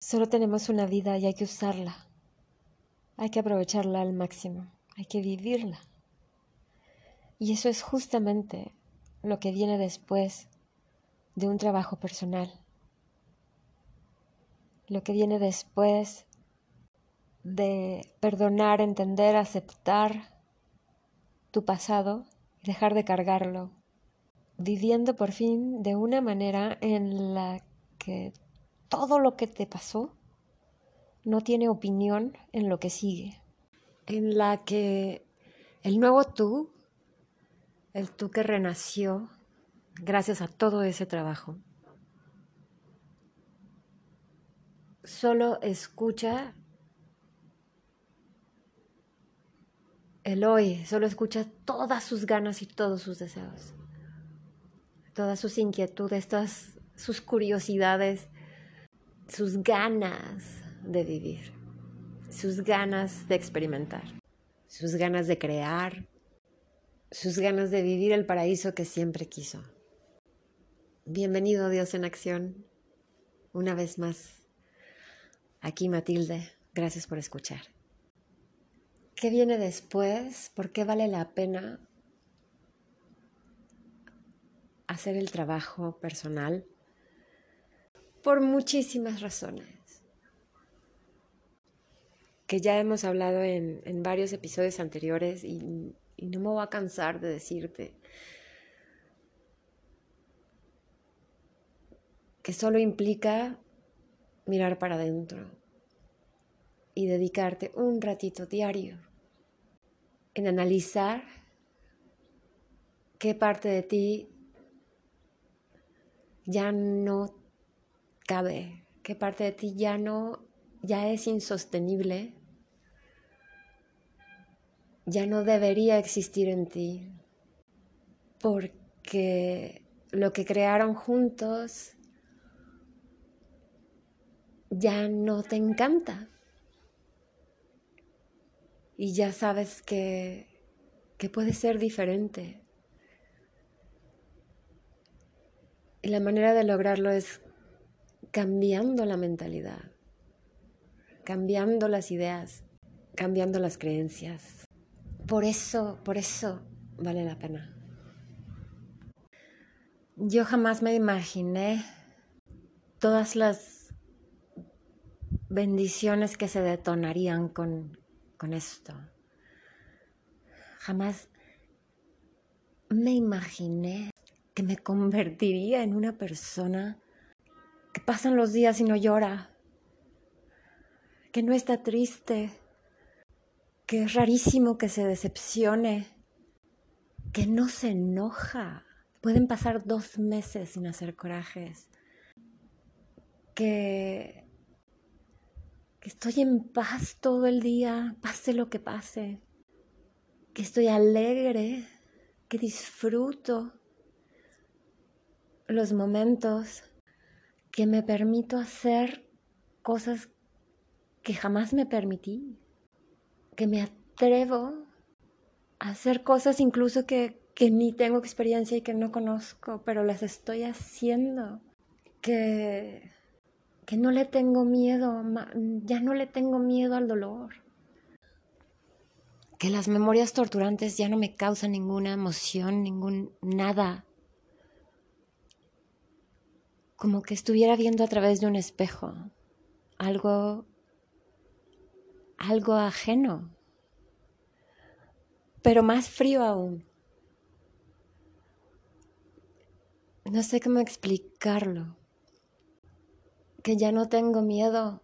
Solo tenemos una vida y hay que usarla. Hay que aprovecharla al máximo. Hay que vivirla. Y eso es justamente lo que viene después de un trabajo personal. Lo que viene después de perdonar, entender, aceptar tu pasado y dejar de cargarlo, viviendo por fin de una manera en la que todo lo que te pasó no tiene opinión en lo que sigue, en la que el nuevo tú, el tú que renació gracias a todo ese trabajo, solo escucha el hoy, solo escucha todas sus ganas y todos sus deseos, todas sus inquietudes, todas sus curiosidades, sus ganas de vivir, sus ganas de experimentar, sus ganas de crear, sus ganas de vivir el paraíso que siempre quiso. Bienvenido Dios en acción, una vez más. Aquí Matilde, gracias por escuchar. ¿Qué viene después? ¿Por qué vale la pena hacer el trabajo personal? Por muchísimas razones. Que ya hemos hablado en, varios episodios anteriores y, no me voy a cansar de decirte que solo implica mirar para adentro y dedicarte un ratito diario en analizar qué parte de ti ya no cabe, qué parte de ti ya no ya es insostenible ya no debería existir en ti, porque lo que crearon juntos ya no te encanta. Y ya sabes que, que puede ser diferente. Y la manera de lograrlo es cambiando la mentalidad, cambiando las ideas, cambiando las creencias. Por eso, por eso vale la pena. Yo jamás me imaginé todas las bendiciones que se detonarían con, con esto. Jamás me imaginé que me convertiría en una persona que pasan los días y no llora, que no está triste, que es rarísimo que se decepcione, que no se enoja. Pueden pasar dos meses sin hacer corajes. Que, que estoy en paz todo el día, pase lo que pase. Que estoy alegre, que disfruto los momentos, que me permito hacer cosas que jamás me permití que me atrevo a hacer cosas incluso que, que ni tengo experiencia y que no conozco, pero las estoy haciendo, que, que no le tengo miedo, ya no le tengo miedo al dolor, que las memorias torturantes ya no me causan ninguna emoción, ningún nada, como que estuviera viendo a través de un espejo, algo algo ajeno, pero más frío aún. No sé cómo explicarlo. Que ya no tengo miedo,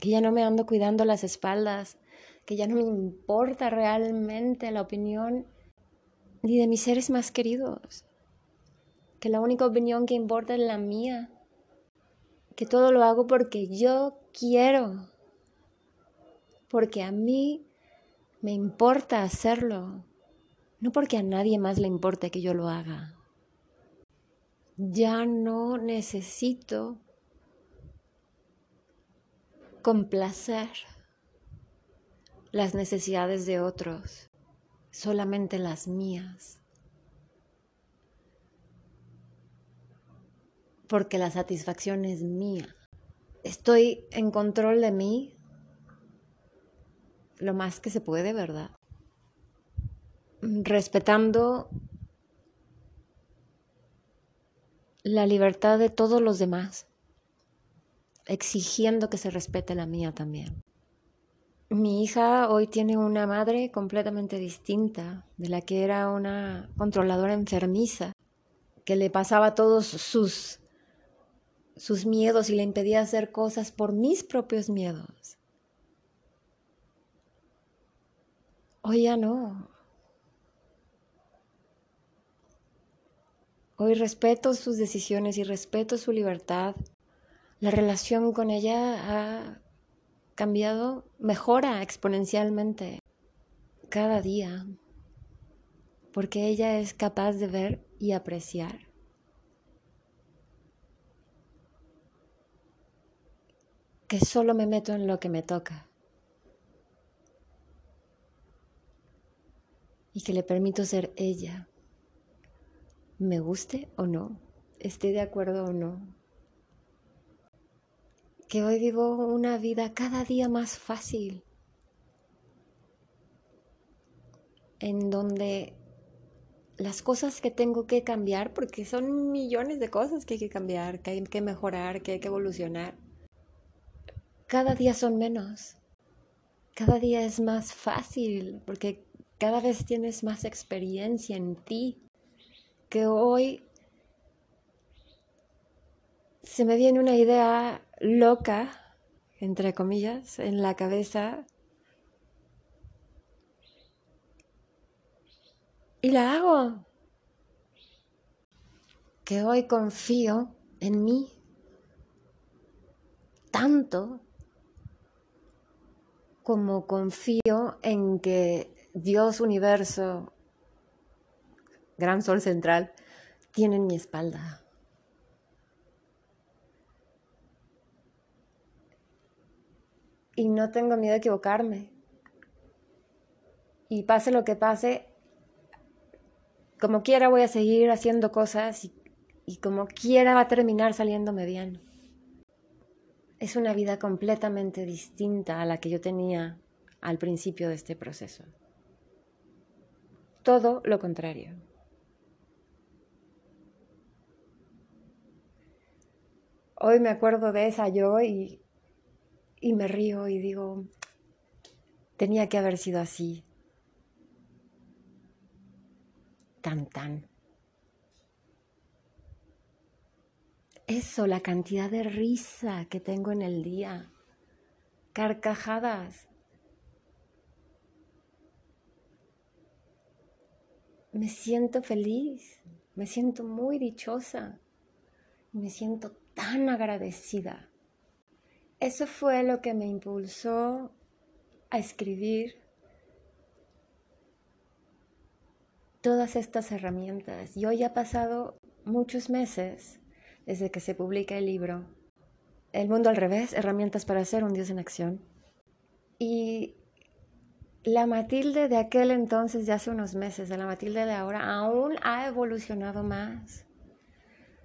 que ya no me ando cuidando las espaldas, que ya no me importa realmente la opinión ni de mis seres más queridos, que la única opinión que importa es la mía, que todo lo hago porque yo quiero porque a mí me importa hacerlo, no porque a nadie más le importe que yo lo haga. Ya no necesito complacer las necesidades de otros, solamente las mías. Porque la satisfacción es mía. estoy en control de mí lo más que se puede, ¿verdad? Respetando la libertad de todos los demás, exigiendo que se respete la mía también. Mi hija hoy tiene una madre completamente distinta de la que era una controladora enfermiza, que le pasaba todos sus, sus miedos y le impedía hacer cosas por mis propios miedos. Hoy ya no. Hoy respeto sus decisiones y respeto su libertad. La relación con ella ha cambiado, mejora exponencialmente cada día, porque ella es capaz de ver y apreciar. Que solo me meto en lo que me toca. Y que le permito ser ella. Me guste o no, esté de acuerdo o no, que hoy vivo una vida cada día más fácil, en donde las cosas que tengo que cambiar, porque son millones de cosas que hay que cambiar, que hay que mejorar, que hay que evolucionar, cada día son menos, cada día es más fácil, porque cada vez tienes más experiencia en ti, que hoy se me viene una idea loca, entre comillas, en la cabeza. Y la hago. Que hoy confío en mí tanto como confío en que Dios universo, gran sol central, tiene en mi espalda. y no tengo miedo de equivocarme. Y pase lo que pase, como quiera voy a seguir haciendo cosas y, y como quiera va a terminar saliéndome bien. Es una vida completamente distinta a la que yo tenía al principio de este proceso. Todo lo contrario. Hoy me acuerdo de esa yo y y me río y digo, tenía que haber sido así. Tan, tan. Eso, la cantidad de risa que tengo en el día. Carcajadas. Me siento feliz, me siento muy dichosa, me siento tan agradecida eso fue lo que me impulsó a escribir todas estas herramientas. Y hoy ha pasado muchos meses desde que se publica el libro El mundo al revés, herramientas para ser un Dios en acción. Y la Matilde de aquel entonces, de hace unos meses, de la Matilde de ahora, aún ha evolucionado más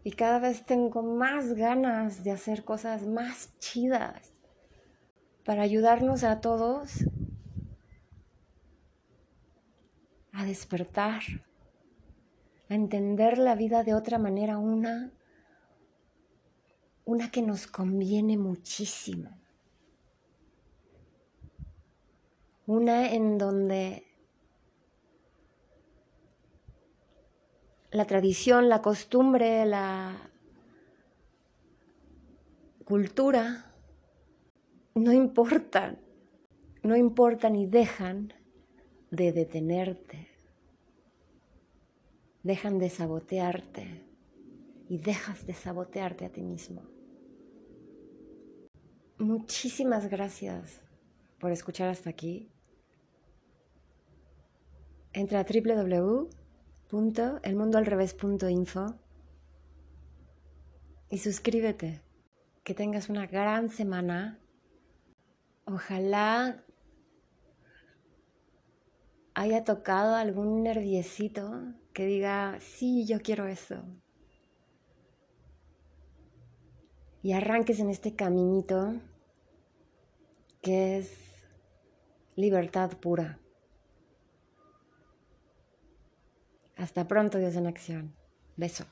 y cada vez tengo más ganas de hacer cosas más chidas para ayudarnos a todos a despertar, a entender la vida de otra manera, una, una que nos conviene muchísimo, una en donde la tradición, la costumbre, la cultura, no importan, no importan y dejan de detenerte, dejan de sabotearte y dejas de sabotearte a ti mismo. Muchísimas gracias por escuchar hasta aquí. Entra a www elmundoalrevés.info y suscríbete. Que tengas una gran semana. Ojalá haya tocado algún nerviecito que diga, sí, yo quiero eso. y arranques en este caminito que es libertad pura. Hasta pronto, Dios en acción. Beso.